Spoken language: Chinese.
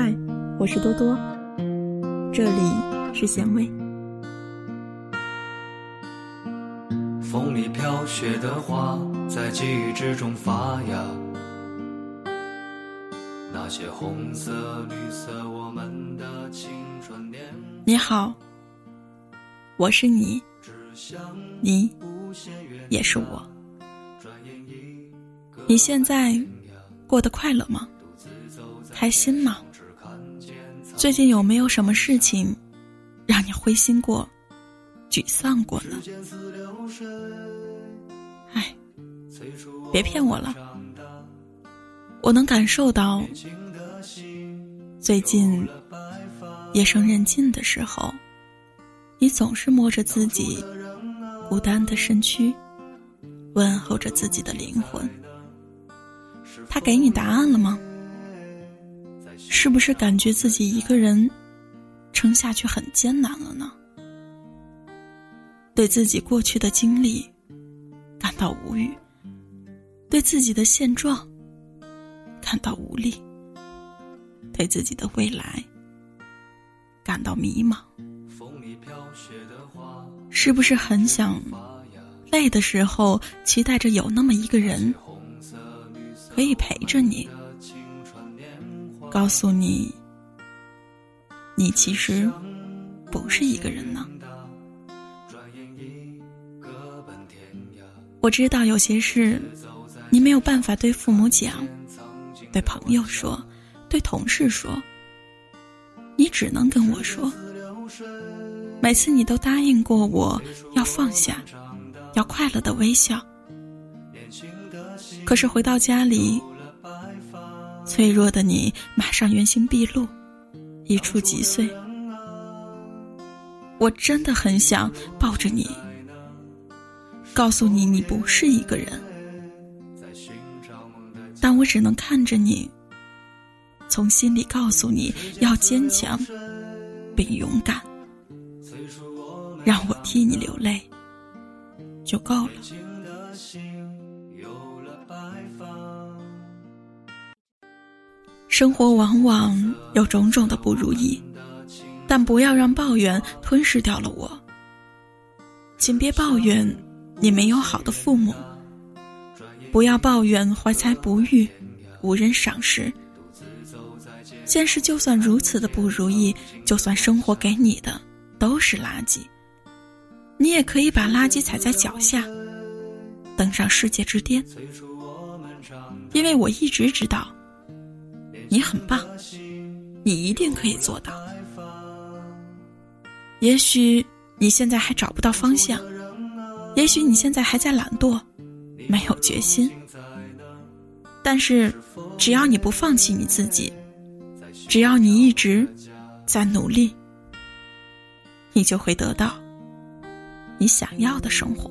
嗨，我是多多，这里是咸味。风里飘雪的花，在记忆之中发芽。那些红色、绿色，我们的青春年。你好，我是你，你也是我。你现在过得快乐吗？开心吗？最近有没有什么事情让你灰心过、沮丧过呢？哎，别骗我了，我能感受到，最近夜深人静的时候，你总是摸着自己孤单的身躯，问候着自己的灵魂。他给你答案了吗？是不是感觉自己一个人撑下去很艰难了呢？对自己过去的经历感到无语，对自己的现状感到无力，对自己的未来感到迷茫。是不是很想累的时候，期待着有那么一个人？可以陪着你，告诉你，你其实不是一个人呢。我知道有些事，你没有办法对父母讲，对朋友说，对同事说，你只能跟我说。每次你都答应过我要放下，要快乐的微笑。可是回到家里，脆弱的你马上原形毕露，一触即碎。我真的很想抱着你，告诉你你不是一个人，但我只能看着你，从心里告诉你要坚强并勇敢，让我替你流泪就够了。生活往往有种种的不如意，但不要让抱怨吞噬掉了我。请别抱怨你没有好的父母，不要抱怨怀才不遇，无人赏识。现实就算如此的不如意，就算生活给你的都是垃圾，你也可以把垃圾踩在脚下，登上世界之巅。因为我一直知道。你很棒，你一定可以做到。也许你现在还找不到方向，也许你现在还在懒惰，没有决心。但是，只要你不放弃你自己，只要你一直在努力，你就会得到你想要的生活。